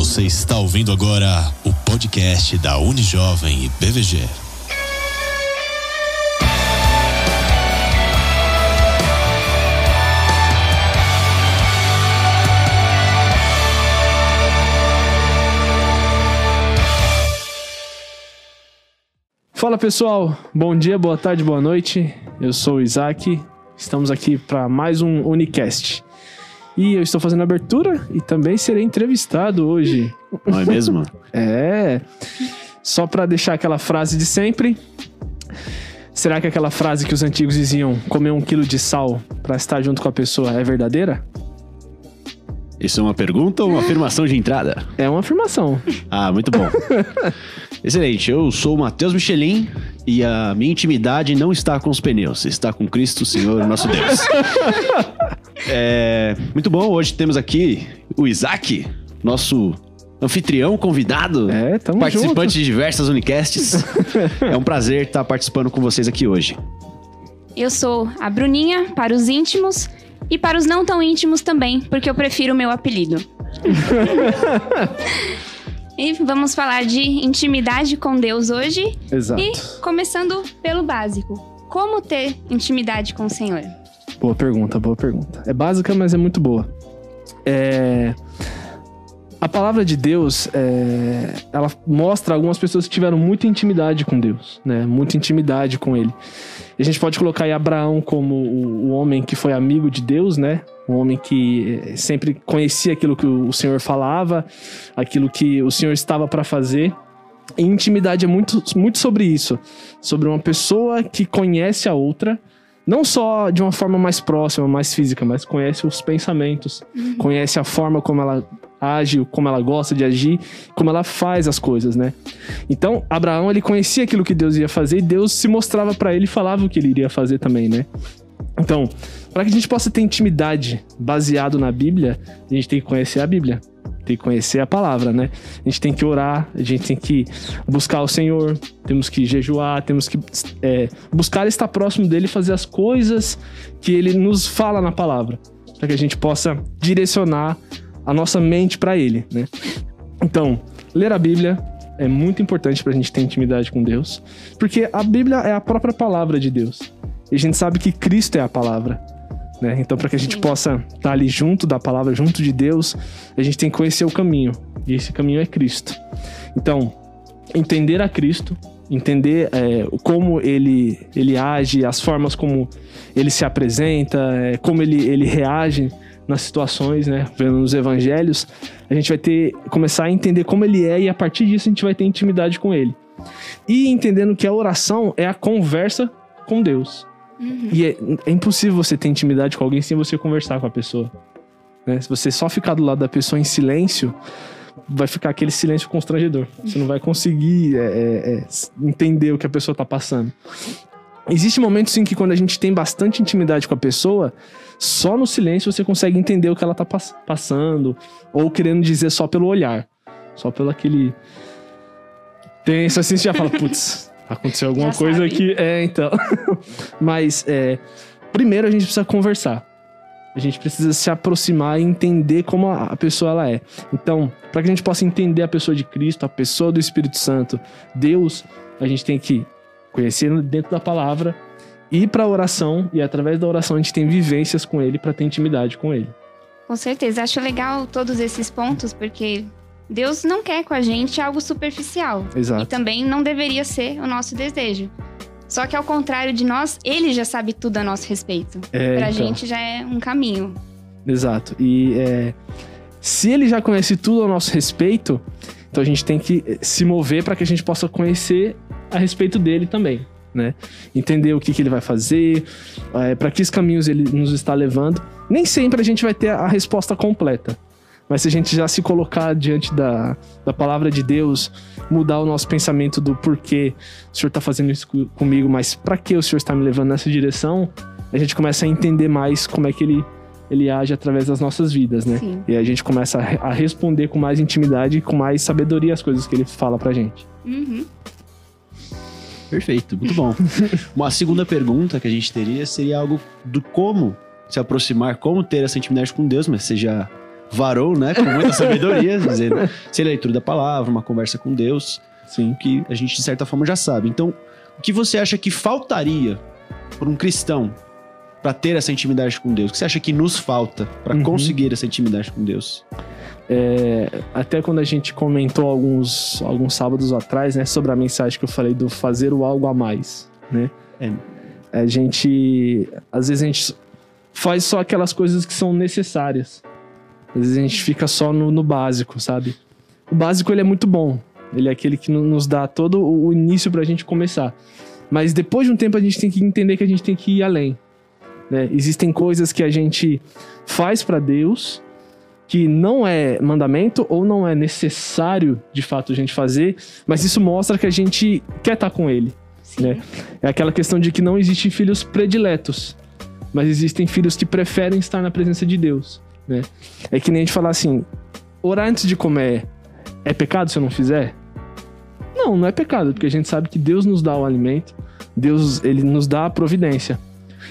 Você está ouvindo agora o podcast da Unijovem e BVG. Fala pessoal, bom dia, boa tarde, boa noite. Eu sou o Isaac, estamos aqui para mais um Unicast. E eu estou fazendo abertura e também serei entrevistado hoje. Não é mesmo? É, só para deixar aquela frase de sempre. Será que aquela frase que os antigos diziam, comer um quilo de sal para estar junto com a pessoa, é verdadeira? Isso é uma pergunta ou uma afirmação de entrada? É uma afirmação. Ah, muito bom. Excelente, eu sou o Matheus Michelin e a minha intimidade não está com os pneus, está com Cristo, Senhor, nosso Deus. É, muito bom, hoje temos aqui o Isaac, nosso anfitrião, convidado, É, tamo participante junto. de diversas Unicasts. é um prazer estar participando com vocês aqui hoje. Eu sou a Bruninha para os íntimos e para os não tão íntimos também, porque eu prefiro o meu apelido. e vamos falar de intimidade com Deus hoje. Exato. E começando pelo básico: como ter intimidade com o Senhor? Boa pergunta, boa pergunta. É básica, mas é muito boa. É... A palavra de Deus, é, ela mostra algumas pessoas que tiveram muita intimidade com Deus, né? Muita intimidade com Ele. E a gente pode colocar aí Abraão como o, homem que foi amigo de Deus, né? Um homem que eh, sempre conhecia aquilo que o, o Senhor falava, aquilo que o Senhor estava para fazer. E intimidade é muito, muito sobre isso, sobre uma pessoa que conhece a outra, não só de uma forma mais próxima, mais física, mas conhece os pensamentos, conhece a forma como ela age, como ela gosta de agir, como ela faz as coisas, né? Então, Abraão, ele conhecia aquilo que Deus ia fazer e Deus se mostrava para ele e falava o que ele iria fazer também, né? Então, para que a gente possa ter intimidade baseado na Bíblia, a gente tem que conhecer a Bíblia. Que conhecer a palavra, né? A gente tem que orar, a gente tem que buscar o Senhor, temos que jejuar, temos que é, buscar estar próximo dele e fazer as coisas que ele nos fala na palavra, para que a gente possa direcionar a nossa mente para ele, né? Então, ler a Bíblia é muito importante para a gente ter intimidade com Deus, porque a Bíblia é a própria palavra de Deus. E a gente sabe que Cristo é a palavra. Né? Então, para que a gente Sim. possa estar ali junto da palavra, junto de Deus, a gente tem que conhecer o caminho. E esse caminho é Cristo. Então, entender a Cristo, entender é, como ele, ele age, as formas como ele se apresenta, é, como ele, ele reage nas situações, né? Vendo nos evangelhos, a gente vai ter começar a entender como ele é e a partir disso a gente vai ter intimidade com ele. E entendendo que a oração é a conversa com Deus. E é, é impossível você ter intimidade com alguém sem você conversar com a pessoa. né? Se você só ficar do lado da pessoa em silêncio, vai ficar aquele silêncio constrangedor. Você não vai conseguir é, é, é, entender o que a pessoa tá passando. Existem momentos em que quando a gente tem bastante intimidade com a pessoa, só no silêncio você consegue entender o que ela tá pass- passando, ou querendo dizer só pelo olhar. Só pelo aquele. Tenso assim, você já fala, putz, aconteceu alguma Já coisa sabe. aqui. É, então. Mas, é, primeiro a gente precisa conversar. A gente precisa se aproximar e entender como a a pessoa ela é. Então, para que a gente possa entender a pessoa de Cristo, a pessoa do Espírito Santo, Deus, a gente tem que conhecer dentro da palavra, ir para a oração e através da oração a gente tem vivências com ele para ter intimidade com ele. Com certeza, acho legal todos esses pontos, porque Deus não quer com a gente algo superficial. E Exato. também não deveria ser o nosso desejo. Só que ao contrário de nós, ele já sabe tudo a nosso respeito. É, pra então. gente já é um caminho. Exato. E é, se ele já conhece tudo ao nosso respeito, então a gente tem que eh, se mover para que a gente possa conhecer a respeito dele também, né? Entender o que, que ele vai fazer, para que caminhos ele nos está levando. Nem sempre a gente vai ter a resposta completa. Mas se a gente já se colocar diante da, da palavra de Deus, mudar o nosso pensamento do porquê o Senhor está fazendo isso co- comigo, mas para que o Senhor está me levando nessa direção, a gente começa a entender mais como é que ele, ele age através das nossas vidas, né? Sim. E a gente começa a, re- a responder com mais intimidade e com mais sabedoria as coisas que ele fala pra gente. Uhum. Perfeito, muito bom. Uma segunda pergunta que a gente teria seria algo do como se aproximar, como ter essa intimidade com Deus, mas você já varou, né? Com muita sabedoria, dizendo se a leitura da palavra, uma conversa com Deus, Sim. que a gente de certa forma já sabe. Então, o que você acha que faltaria para um cristão para ter essa intimidade com Deus? O que você acha que nos falta para Uhum. conseguir essa intimidade com Deus? É, até quando a gente comentou alguns, alguns sábados atrás, né, sobre a mensagem que eu falei do fazer o algo a mais, né? É. A gente, às vezes a gente faz só aquelas coisas que são necessárias. Às vezes a gente fica só no, no básico, sabe? O básico ele é muito bom. Ele é aquele que no- nos dá todo o início pra gente começar. Mas depois de um tempo a gente tem que entender que a gente tem que ir além. né? Existem coisas que a gente faz pra Deus que não é mandamento ou não é necessário de fato a gente fazer, mas isso mostra que a gente quer estar com Ele. Sim. Né? É aquela questão de que não existem filhos prediletos, mas existem filhos que preferem estar na presença de Deus. Né? É que nem a gente falar assim: orar antes de comer é pecado se eu não fizer? Não, não é pecado, porque a gente sabe que Deus nos dá o alimento, Deus ele nos dá a providência.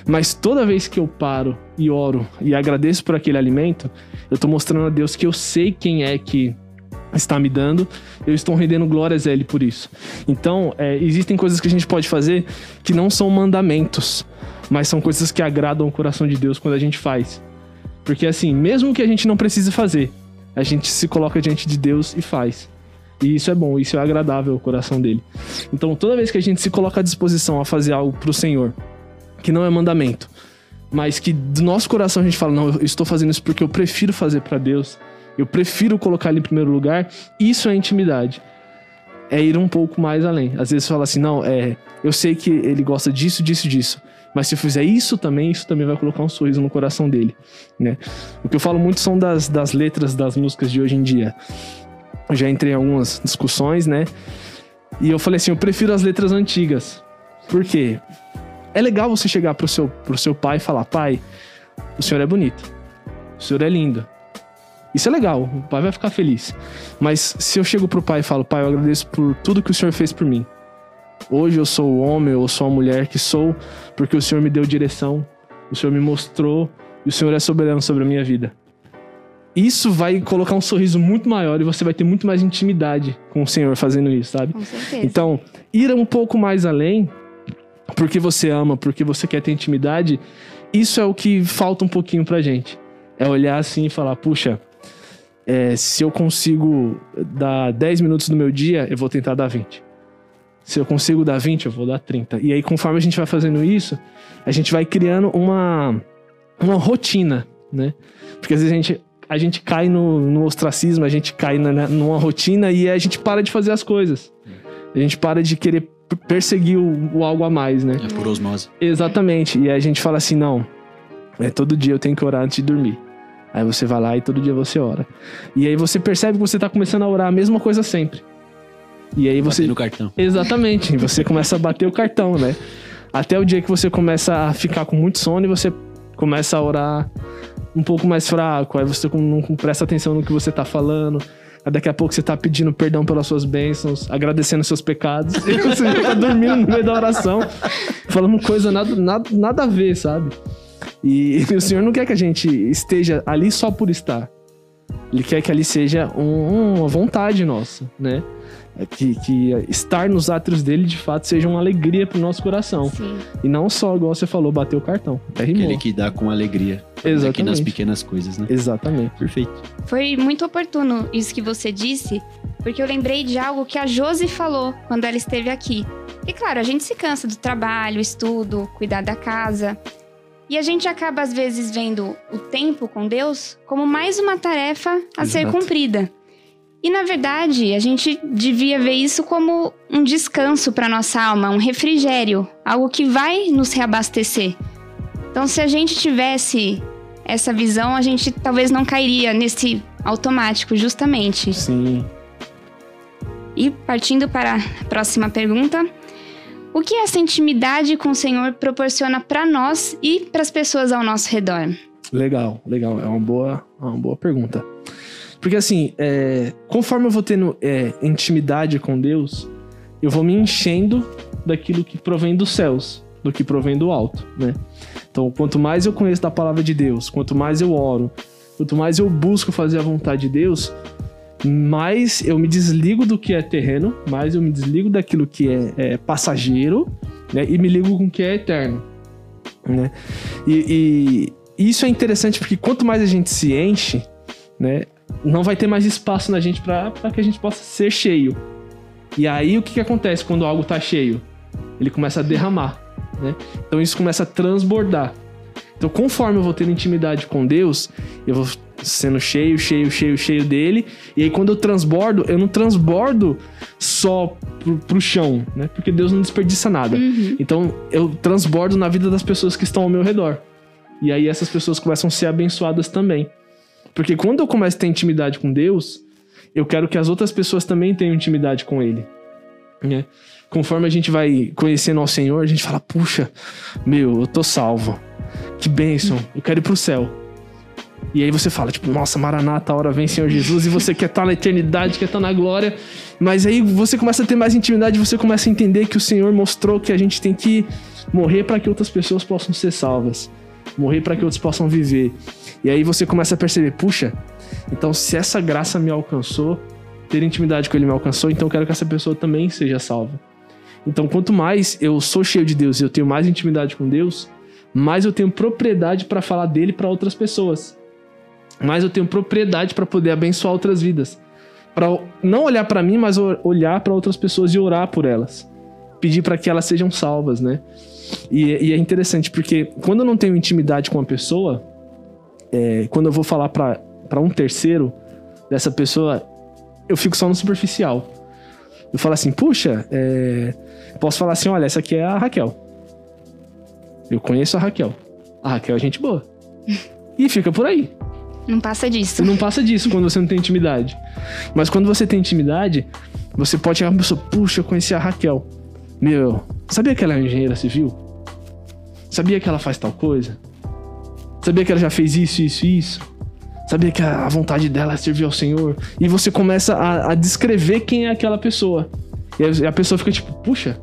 Mas toda vez que eu paro e oro e agradeço por aquele alimento, eu tô mostrando a Deus que eu sei quem é que está me dando, eu estou rendendo glórias a Ele por isso. Então, é, existem coisas que a gente pode fazer que não são mandamentos, mas são coisas que agradam o coração de Deus quando a gente faz. Porque assim, mesmo que a gente não precise fazer, a gente se coloca diante de Deus e faz. E isso é bom, isso é agradável ao coração dele. Então, toda vez que a gente se coloca à disposição a fazer algo pro Senhor, que não é mandamento, mas que do nosso coração a gente fala, não, eu estou fazendo isso porque eu prefiro fazer para Deus, eu prefiro colocar ele em primeiro lugar, isso é intimidade. É ir um pouco mais além. Às vezes fala assim, não, é, eu sei que ele gosta disso, disso, disso. Mas se eu fizer isso também, isso também vai colocar um sorriso no coração dele, né? O que eu falo muito são das, das letras das músicas de hoje em dia. Eu já entrei em algumas discussões, né? E eu falei assim, eu prefiro as letras antigas. Por quê? É legal você chegar pro seu, pro seu pai e falar, pai, o senhor é bonito. O senhor é lindo. Isso é legal, o pai vai ficar feliz. Mas se eu chego pro pai e falo, pai, eu agradeço por tudo que o senhor fez por mim. Hoje eu sou o homem, eu sou a mulher que sou, porque o senhor me deu direção, o senhor me mostrou, e o senhor é soberano sobre a minha vida. Isso vai colocar um sorriso muito maior e você vai ter muito mais intimidade com o senhor fazendo isso, sabe? Com certeza. Então, ir um pouco mais além, porque você ama, porque você quer ter intimidade, isso é o que falta um pouquinho pra gente. É olhar assim e falar, puxa, é, se eu consigo dar 10 minutos do meu dia, eu vou tentar dar 20. Se eu consigo dar 20, eu vou dar 30. E aí, conforme a gente vai fazendo isso, a gente vai criando uma, uma rotina, né? Porque às vezes a gente, a gente cai no, no ostracismo, a gente cai na, numa rotina e a gente para de fazer as coisas. A gente para de querer perseguir o, o algo a mais, né? É por osmose. Exatamente. E aí a gente fala assim, não, é todo dia eu tenho que orar antes de dormir. Aí você vai lá e todo dia você ora. E aí você percebe que você tá começando a orar a mesma coisa sempre. E aí você. Você... no cartão. Exatamente. E você começa a bater o cartão, né? Até o dia que você começa a ficar com muito sono e você começa a orar um pouco mais fraco. Aí você não presta atenção no que você tá falando. Aí daqui a pouco você tá pedindo perdão pelas suas bênçãos, agradecendo seus pecados. E você já tá dormindo no meio da oração, falando coisa nada, nada, nada a ver, sabe? E, o Senhor não quer que a gente esteja ali só por estar. Ele quer que ali seja um- uma vontade nossa, né? É Que, que estar nos átrios dele de fato seja uma alegria pro nosso coração. Sim. E não só, igual você falou, bater o cartão. Até rimou. Aquele que dá com alegria. Aqui nas Exatamente. pequenas coisas, né? Exatamente. Perfeito. Foi muito oportuno isso que você disse, porque eu lembrei de algo que a Josi falou quando ela esteve aqui. E claro, a gente se cansa do trabalho, estudo, cuidar da casa. E a gente acaba, às vezes, vendo o tempo com Deus como mais uma tarefa a ser Exato. cumprida. E na verdade, a gente devia ver isso como um descanso para nossa alma, um refrigério, algo que vai nos reabastecer. Então, se a gente tivesse essa visão, a gente talvez não cairia nesse automático, justamente. Sim. E partindo para a próxima pergunta, o que essa intimidade com o Senhor proporciona para nós e para as pessoas ao nosso redor? Legal, legal. É uma boa, é uma boa pergunta. Porque assim, é, conforme eu vou tendo é, intimidade com Deus, eu vou me enchendo daquilo que provém dos céus, do que provém do alto, né? Então, quanto mais eu conheço da palavra de Deus, quanto mais eu oro, quanto mais eu busco fazer a vontade de Deus, mais eu me desligo do que é terreno, mais eu me desligo daquilo que é, é passageiro, né? E me ligo com o que é eterno, né? E, e isso é interessante porque quanto mais a gente se enche, né? Não vai ter mais espaço na gente para que a gente possa ser cheio. E aí o que, que acontece quando algo tá cheio? Ele começa a derramar, né? Então isso começa a transbordar. Então, conforme eu vou tendo intimidade com Deus, eu vou sendo cheio, cheio, cheio, cheio dele. E aí, quando eu transbordo, eu não transbordo só pro, pro chão, né? Porque Deus não desperdiça nada. Uhum. Então, eu transbordo na vida das pessoas que estão ao meu redor. E aí, essas pessoas começam a ser abençoadas também. Porque quando eu começo a ter intimidade com Deus, eu quero que as outras pessoas também tenham intimidade com Ele. Né? Conforme a gente vai conhecendo ao Senhor, a gente fala: puxa, meu, eu tô salvo. Que bênção, eu quero ir pro céu. E aí você fala, tipo, nossa, Maranata, a hora vem, Senhor Jesus, e você quer estar na eternidade, quer estar na glória. Mas aí você começa a ter mais intimidade, você começa a entender que o Senhor mostrou que a gente tem que morrer para que outras pessoas possam ser salvas. Morrer para que outros possam viver. E aí você começa a perceber, puxa, então se essa graça me alcançou, ter intimidade com ele me alcançou, então eu quero que essa pessoa também seja salva. Então, quanto mais eu sou cheio de Deus e eu tenho mais intimidade com Deus, mais eu tenho propriedade para falar dele para outras pessoas. Mais eu tenho propriedade para poder abençoar outras vidas. Para não olhar para mim, mas olhar para outras pessoas e orar por elas. Pedir para que elas sejam salvas, né? E, e, é interessante porque quando eu não tenho intimidade com uma pessoa, é, quando eu vou falar para um terceiro dessa pessoa, eu fico só no superficial. Eu falo assim, puxa, é... posso falar assim, olha, essa aqui é a Raquel. Eu conheço a Raquel. A Raquel é gente boa. e fica por aí. Não passa disso. Não passa disso quando você não tem intimidade. Mas quando você tem intimidade, você pode chegar uma pessoa, puxa, eu conheci a Raquel. Meu, sabia que ela é engenheira civil? Sabia que ela faz tal coisa? Sabia que ela já fez isso, isso e isso? Sabia que a vontade dela é servir ao Senhor? E você começa a, a descrever quem é aquela pessoa. E a pessoa fica tipo, puxa,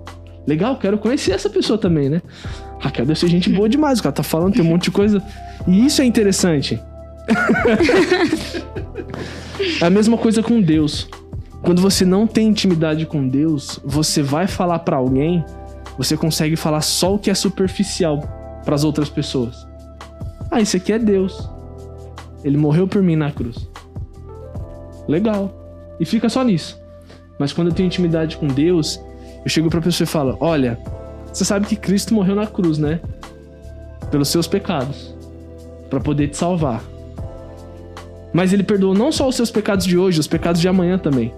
legal, quero conhecer essa pessoa também, né? Raquel deve ser gente boa demais, o cara tá falando, tem um monte de coisa. E isso é interessante. é a mesma coisa com Deus. Quando você não tem intimidade com Deus, você vai falar para alguém, você consegue falar só o que é superficial para as outras pessoas. Ah, isso aqui é Deus. Ele morreu por mim na cruz. Legal. E fica só nisso. Mas quando eu tenho intimidade com Deus, eu chego pra pessoa e falo: Olha, você sabe que Cristo morreu na cruz, né? Pelos seus pecados. para poder te salvar. Mas ele perdoou não só os seus pecados de hoje, os pecados de amanhã também.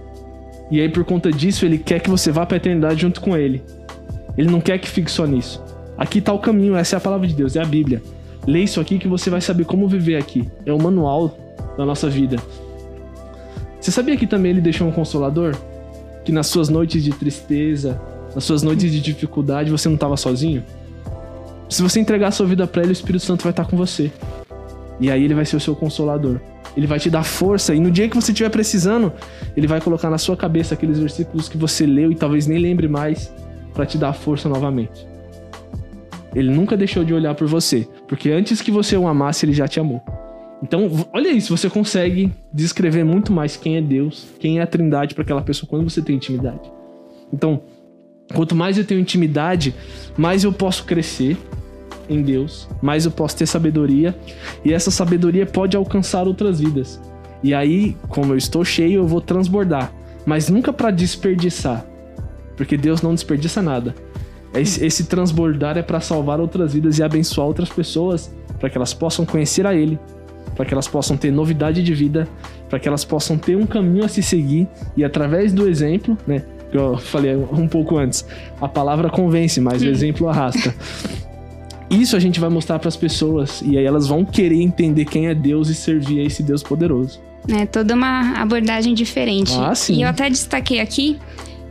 E aí, por conta disso, ele quer que você vá para a eternidade junto com ele. Ele não quer que fique só nisso. Aqui está o caminho, essa é a palavra de Deus, é a Bíblia. Lê isso aqui que você vai saber como viver aqui. É o manual da nossa vida. Você sabia que também ele deixou um consolador? Que nas suas noites de tristeza, nas suas noites de dificuldade, você não estava sozinho? Se você entregar sua vida para ele, o Espírito Santo vai estar com você. E aí ele vai ser o seu consolador. Ele vai te dar força e no dia que você estiver precisando, ele vai colocar na sua cabeça aqueles versículos que você leu e talvez nem lembre mais para te dar força novamente. Ele nunca deixou de olhar por você, porque antes que você o amasse, ele já te amou. Então, olha isso, você consegue descrever muito mais quem é Deus, quem é a Trindade para aquela pessoa quando você tem intimidade. Então, quanto mais eu tenho intimidade, mais eu posso crescer em Deus, mais eu posso ter sabedoria, e essa sabedoria pode alcançar outras vidas. E aí, como eu estou cheio, eu vou transbordar, mas nunca para desperdiçar, porque Deus não desperdiça nada. Esse, esse transbordar é para salvar outras vidas e abençoar outras pessoas, para que elas possam conhecer a Ele, para que elas possam ter novidade de vida, para que elas possam ter um caminho a se seguir e através do exemplo, né? Que eu falei um pouco antes, a palavra convence, mas o exemplo arrasta. Isso a gente vai mostrar para as pessoas e aí elas vão querer entender quem é Deus e servir a esse Deus poderoso. É toda uma abordagem diferente. Ah, sim. E eu até destaquei aqui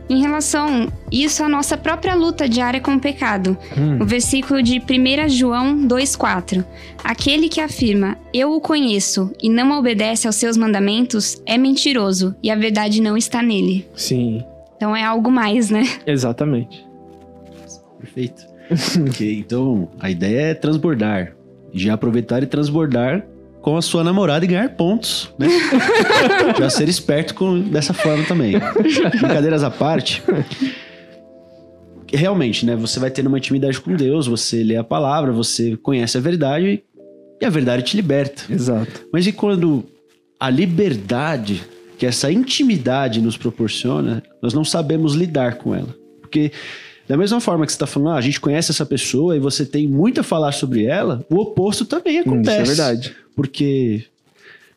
em relação isso à nossa própria luta diária com o pecado. Hum. O versículo de 1 João 2,4. Aquele que afirma, eu o conheço, e não obedece aos seus mandamentos, é mentiroso, e a verdade não está nele. Sim. Então é algo mais, né? Exatamente. Perfeito. okay, então, a ideia é transbordar. Já aproveitar e transbordar com a sua namorada e ganhar pontos, né? Já ser esperto com, dessa forma também. Brincadeiras à parte. Realmente, né? Você vai ter uma intimidade com Deus, você lê a palavra, você conhece a verdade e a verdade te liberta. Exato. Mas e quando a liberdade que essa intimidade nos proporciona, nós não sabemos lidar com ela? Porque da mesma forma que você está falando, ah, a gente conhece essa pessoa e você tem muito a falar sobre ela, o oposto também acontece. Hum, Isso é verdade. Porque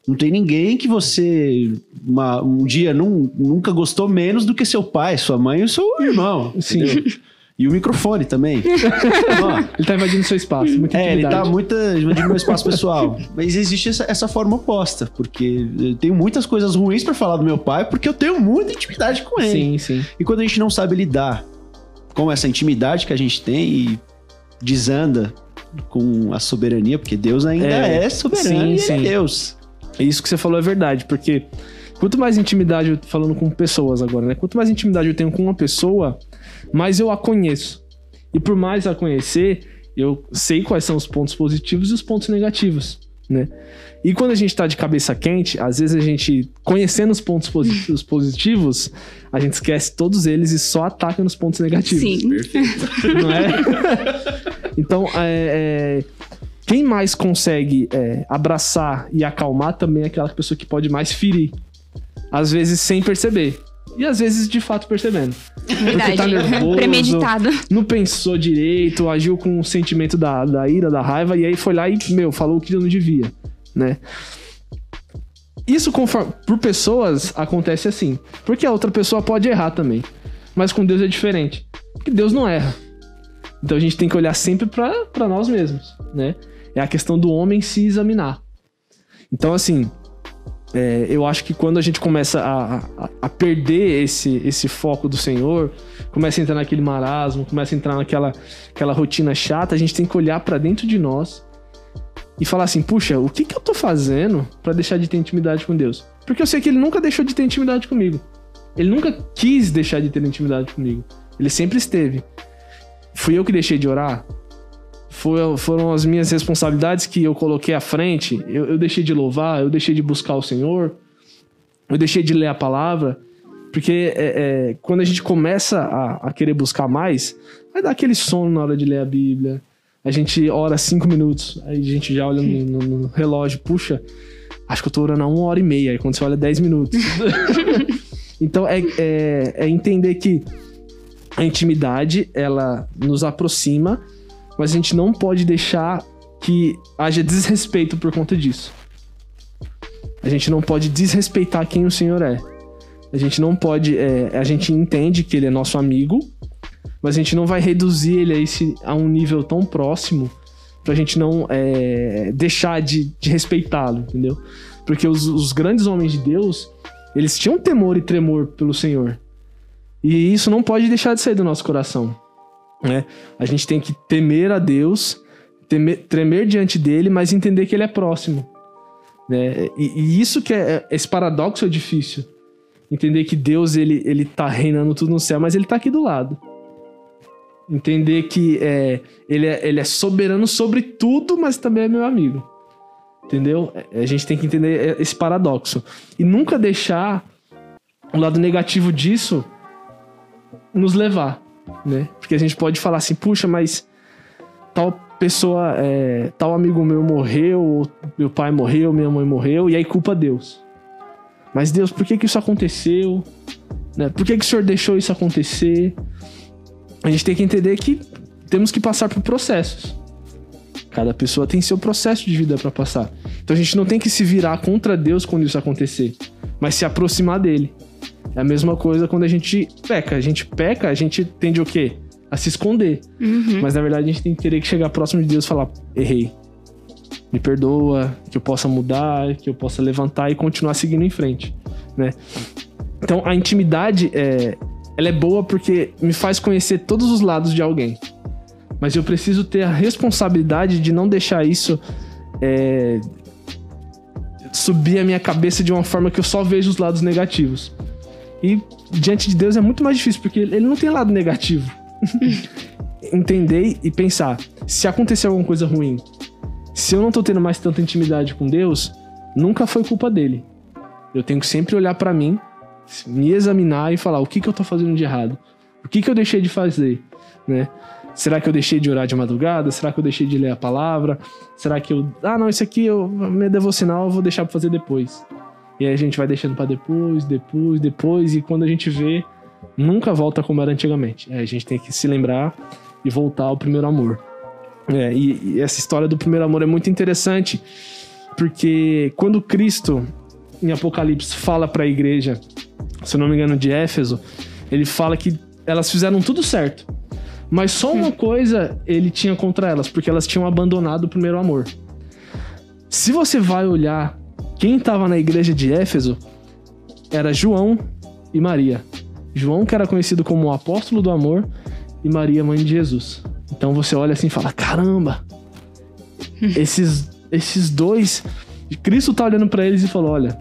não tem ninguém que você uma- um dia nun- nunca gostou menos do que seu pai, sua mãe e seu irmão. Sim. E o microfone também. Ó, Ele tá invadindo seu espaço. Muita é, ele tá muito invadindo meu espaço pessoal. Mas existe essa, essa forma oposta, porque eu tenho muitas coisas ruins pra falar do meu pai, porque eu tenho muita intimidade com ele. Sim, sim. E quando a gente não sabe lidar com essa intimidade que a gente tem e desanda com a soberania, porque Deus ainda É, é, soberano sim, e é Deus. Isso que você falou é verdade, porque quanto mais intimidade eu falando com pessoas agora, né? Quanto mais intimidade eu tenho com uma pessoa, mais eu a conheço. E por mais a conhecer, eu sei quais são os pontos positivos e os pontos negativos, né? E quando a gente tá de cabeça quente, às vezes a gente, conhecendo os pontos posi- os positivos, a gente esquece todos eles e só ataca nos pontos negativos. Sim. não é? então, é, é, quem mais consegue é, abraçar e acalmar também é aquela pessoa que pode mais ferir. Às vezes sem perceber. E às vezes de fato percebendo. Verdade. tá nervoso. Premeditado. Não pensou direito, agiu com o sentimento da, da ira, da raiva, e aí foi lá e, meu, falou o que não devia, né? Isso conforme, por pessoas acontece assim. Porque a outra pessoa pode errar também. Mas com Deus é diferente. Porque Deus não erra. Então a gente tem que olhar sempre pra pra nós mesmos, né? É a questão do homem se examinar. Então, assim, é, eu acho que quando a gente começa a, a, a perder esse, esse foco do Senhor, começa a entrar naquele marasmo, começa a entrar naquela aquela rotina chata, a gente tem que olhar pra dentro de nós e falar assim: puxa, o que, que eu tô fazendo pra deixar de ter intimidade com Deus? Porque eu sei que ele nunca deixou de ter intimidade comigo. Ele nunca quis deixar de ter intimidade comigo. Ele sempre esteve. Fui eu que deixei de orar? Foi- foram as minhas responsabilidades que eu coloquei à frente. Eu, eu deixei de louvar, eu deixei de buscar o Senhor, eu deixei de ler a palavra. Porque é, é, quando a gente começa a, a querer buscar mais, vai dar aquele sono na hora de ler a Bíblia. A gente ora cinco minutos, aí a gente já olha no, no- no relógio, puxa, acho que eu tô orando há uma hora e meia. Aí quando você olha, dez minutos. então é, é, é entender que a intimidade, ela nos aproxima, mas a gente não pode deixar que haja desrespeito por conta disso. A gente não pode desrespeitar quem o Senhor é. A gente não pode. é, a gente entende que ele é nosso amigo, mas a gente não vai reduzir ele a, esse, a um nível tão próximo pra gente não é, deixar de, de respeitá-lo, entendeu? Porque os, os grandes homens de Deus, eles tinham temor e tremor pelo Senhor. E isso não pode deixar de sair do nosso coração. Né? A gente tem que temer a Deus, temer, tremer diante dele, mas entender que ele é próximo. Né? E, e isso que é. Esse paradoxo é difícil. Entender que Deus ele, ele tá reinando tudo no céu, mas ele tá aqui do lado. Entender que é, ele, é, ele é soberano sobre tudo, mas também é meu amigo. Entendeu? É, A gente tem que entender esse paradoxo. E nunca deixar o lado negativo disso nos levar, né? Porque a gente pode falar assim, puxa, mas tal pessoa, é, tal amigo meu morreu, meu pai morreu, minha mãe morreu, e aí culpa Deus. Mas Deus, por que que isso aconteceu? Né? Por que que o Senhor deixou isso acontecer? A gente tem que entender que temos que passar por processos. Cada pessoa tem seu processo de vida para passar. Então a gente não tem que se virar contra Deus quando isso acontecer, mas se aproximar dele. É a mesma coisa quando a gente peca. A gente peca, a gente tende o quê? A se esconder. Uhum. Mas na verdade a gente tem que ter que chegar próximo de Deus e falar: errei. Me perdoa, que eu possa mudar, que eu possa levantar e continuar seguindo em frente, né? Então a intimidade é, ela é boa porque me faz conhecer todos os lados de alguém. Mas eu preciso ter a responsabilidade de não deixar isso é, subir a minha cabeça de uma forma que eu só vejo os lados negativos. E diante de Deus é muito mais difícil, porque ele não tem lado negativo. Entender e pensar, se acontecer alguma coisa ruim, se eu não tô tendo mais tanta intimidade com Deus, nunca foi culpa dele. Eu tenho que sempre olhar pra mim, me examinar e falar o que, que eu tô fazendo de errado. O que, que eu deixei de fazer, né? Será que eu deixei de orar de madrugada? Será que eu deixei de ler a palavra? Será que eu. Ah, não, isso aqui eu, meu devocional eu vou deixar pra fazer depois. E aí a gente vai deixando pra depois, depois, depois, e quando a gente vê, nunca volta como era antigamente. É, a gente tem que se lembrar e voltar ao primeiro amor. É, e, e essa história do primeiro amor é muito interessante, porque quando Cristo, em Apocalipse, fala para a igreja, se eu não me engano, de Éfeso, ele fala que elas fizeram tudo certo. Mas só uma coisa ele tinha contra elas, porque elas tinham abandonado o primeiro amor. Se você vai olhar quem estava na igreja de Éfeso, era João e Maria. João, que era conhecido como o apóstolo do amor, e Maria, mãe de Jesus. Então você olha assim e fala: caramba, esses, esses dois. Cristo tá olhando para eles e falou: olha,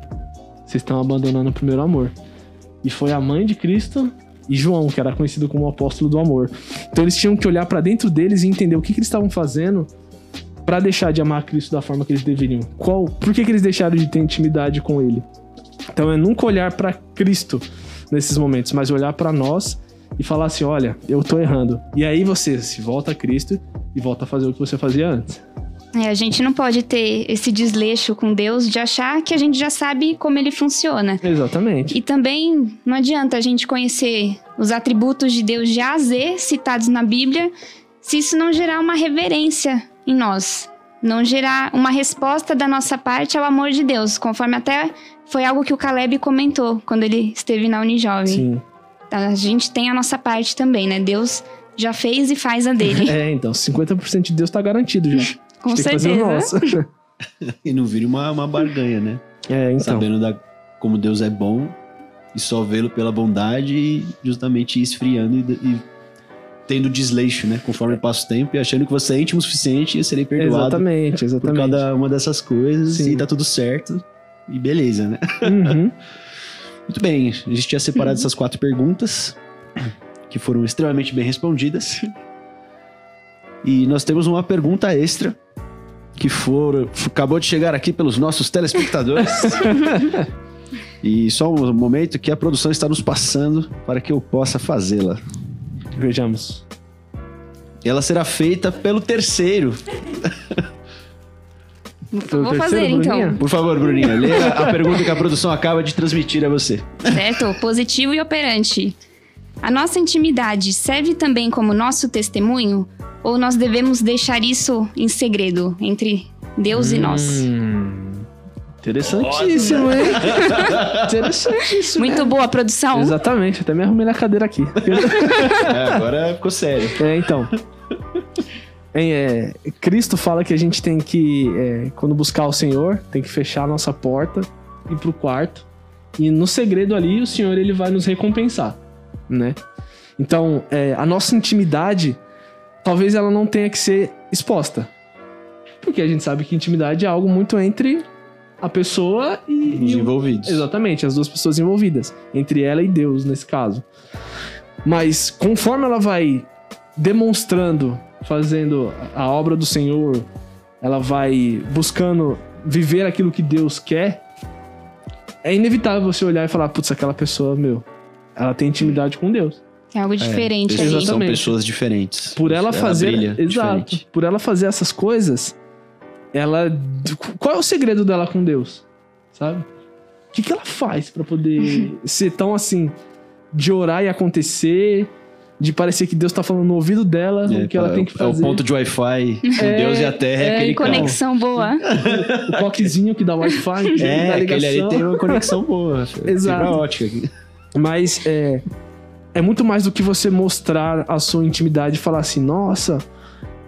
vocês estão abandonando o primeiro amor. E foi a mãe de Cristo e João, que era conhecido como o apóstolo do amor. Então eles tinham que olhar para dentro deles e entender o que, que eles estavam fazendo para deixar de amar Cristo da forma que eles deveriam. Qual, por que, que eles deixaram de ter intimidade com Ele? Então é nunca olhar para Cristo nesses momentos, mas olhar para nós e falar assim: olha, eu tô errando. E aí você se volta a Cristo e volta a fazer o que você fazia antes. É, a gente não pode ter esse desleixo com Deus de achar que a gente já sabe como ele funciona. Exatamente. E também não adianta a gente conhecer os atributos de Deus de A a Z citados na Bíblia se isso não gerar uma reverência em nós. Não gerar uma resposta da nossa parte ao amor de Deus, conforme até foi algo que o Caleb comentou quando ele esteve na Unijovem. Sim. A gente tem a nossa parte também, né? Deus já fez e faz a dele. É, então, 50% de Deus tá garantido já. Com A gente tem que fazer o certeza. nosso. E não vire uma, uma barganha, né? É, então. Sabendo da, como Deus é bom e só vê-lo pela bondade e justamente ir esfriando e, e tendo desleixo, né? Conforme passa o tempo e achando que você é íntimo o suficiente e serei perdoado Exatamente, por exatamente. cada uma dessas coisas Sim. e tá tudo certo. E beleza, né? Uhum. Muito bem, a gente tinha separado essas quatro perguntas que foram extremamente bem respondidas. E nós temos uma pergunta extra que for, acabou de chegar aqui pelos nossos telespectadores. e só um momento que a produção está nos passando para que eu possa fazê-la. Vejamos. Ela será feita pelo terceiro. Vou terceiro, fazer então. Bruninha? Por favor, Bruninha, leia a pergunta que a produção acaba de transmitir a você. Certo? Positivo e operante. A nossa intimidade serve também como nosso testemunho? Ou nós devemos deixar isso em segredo entre Deus e nós? Interessantíssimo, hein? interessantíssimo. Muito boa produção. Exatamente, até me arrumei na cadeira aqui. É, agora ficou sério. É, então. Em, é, Cristo fala que a gente tem que, é, quando buscar o Senhor, tem que fechar a nossa porta, ir pro quarto. E no segredo ali, o Senhor ele vai nos recompensar, né? Então, é, a nossa intimidade, talvez ela não tenha que ser exposta. Porque a gente sabe que intimidade é algo muito entre a pessoa e, Os e o- envolvidos. Exatamente, as duas pessoas envolvidas, entre ela e Deus nesse caso. Mas conforme ela vai demonstrando, fazendo a obra do Senhor, ela vai buscando viver aquilo que Deus quer, é inevitável você olhar e falar, putz, aquela pessoa, meu, ela tem intimidade com Deus. É algo diferente Pessoas- aí. São pessoas diferentes. Por ela, fazer, brilha exato, diferente. por ela fazer essas coisas, ela qual é o segredo dela com Deus? Sabe? O que, que ela faz pra poder ser tão assim de orar e acontecer, de parecer que Deus tá falando no ouvido dela É, o que ela é tem que fazer? É o ponto de Wi-Fi com É, Deus e a Terra, é, é, aquele. Conexão boa. O coquezinho que dá Wi-Fi, que É, dá aquele ali tem uma conexão boa. Exato. Fibra ótica aqui. Mas é, é muito mais do que você mostrar a sua intimidade e falar assim: nossa,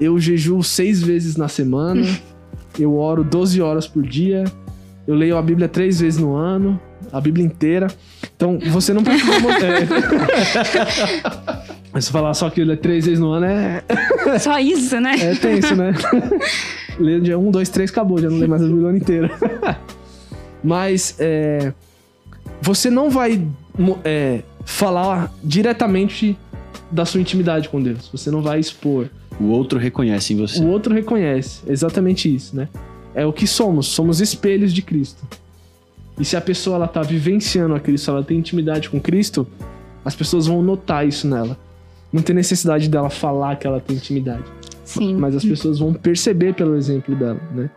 eu jejuo seis vezes na semana, eu oro 12 horas por dia, eu leio a Bíblia três vezes no ano, a Bíblia inteira. Então você não precisa. é. Mas se falar só que ele é três vezes no ano é, Só isso, né? é tenso, né? Lê dia um, dois, três, acabou, já não lê mais a Bíblia inteira. Mas é, você não vai é, falar diretamente da sua intimidade com Deus. Você não vai expor. O outro reconhece em você. O outro reconhece. Exatamente isso, né? É o que somos. Somos espelhos de Cristo. E se a pessoa ela tá vivenciando a Cristo, ela tem intimidade com Cristo, as pessoas vão notar isso nela. Não tem necessidade dela falar que ela tem intimidade. Sim. Mas as pessoas vão perceber pelo exemplo dela, né?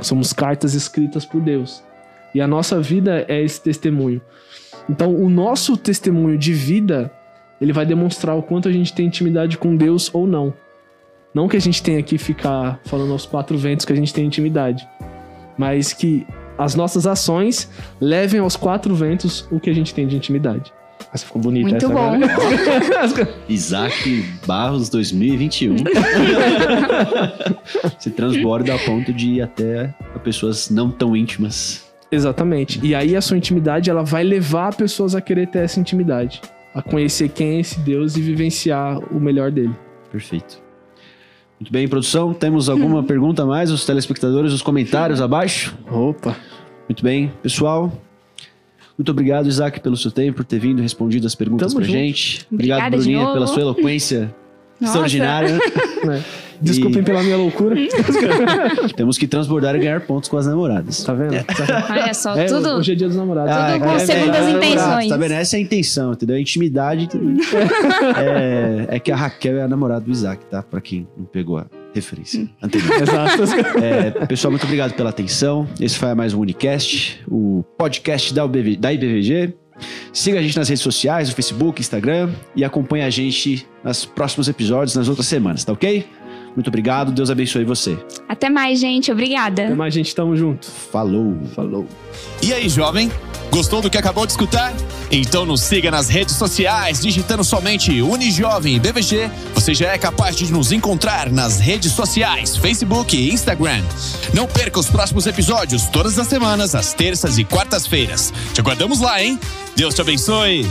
Somos cartas escritas por Deus. E a nossa vida é esse testemunho. Então, o nosso testemunho de vida, ele vai demonstrar o quanto a gente tem intimidade com Deus ou não. Não que a gente tenha que ficar falando aos quatro ventos que a gente tem intimidade, mas que as nossas ações levem aos quatro ventos o que a gente tem de intimidade. Essa ficou bonita Muito essa, bom. né? Isaac Barros 2021. Se transborda a ponto de ir até a pessoas não tão íntimas. Exatamente. E aí a sua intimidade, ela vai levar pessoas a querer ter essa intimidade. A conhecer quem é esse Deus e vivenciar o melhor dele. Perfeito. Muito bem, produção. Temos alguma pergunta a mais? Os telespectadores, os comentários abaixo? Opa. Muito bem, pessoal. Muito obrigado, Isaac, pelo seu tempo, por ter vindo e respondido as perguntas Tamo pra junto. gente. Obrigado, Obrigada Bruninha, pela sua eloquência Nossa. extraordinária. Desculpem E- pela minha loucura. Temos que transbordar e ganhar pontos com as namoradas. Tá vendo? Olha só, É, tudo. Hoje é dia dos namorados. Tudo com é, segundas é, intenções. Tá vendo? Essa é a intenção, entendeu? A intimidade. é, é que a Raquel é a namorada do Isaac, tá? Pra quem não pegou a referência anterior. Exato. É, pessoal, muito obrigado pela atenção. Esse foi mais um Unicast, o podcast da, UBV da IBVG. Siga a gente nas redes sociais, no Facebook, Instagram e acompanhe a gente nos próximos episódios, nas outras semanas, tá ok? Muito obrigado, Deus abençoe você. Até mais, gente. Obrigada. Até mais, gente. Tamo junto. Falou! Falou. E aí, jovem? Gostou do que acabou de escutar? Então nos siga nas redes sociais, digitando somente Unijovem e BVG. Você já é capaz de nos encontrar nas redes sociais, Facebook e Instagram. Não perca os próximos episódios todas as semanas, às terças e quartas-feiras. Te aguardamos lá, hein? Deus te abençoe.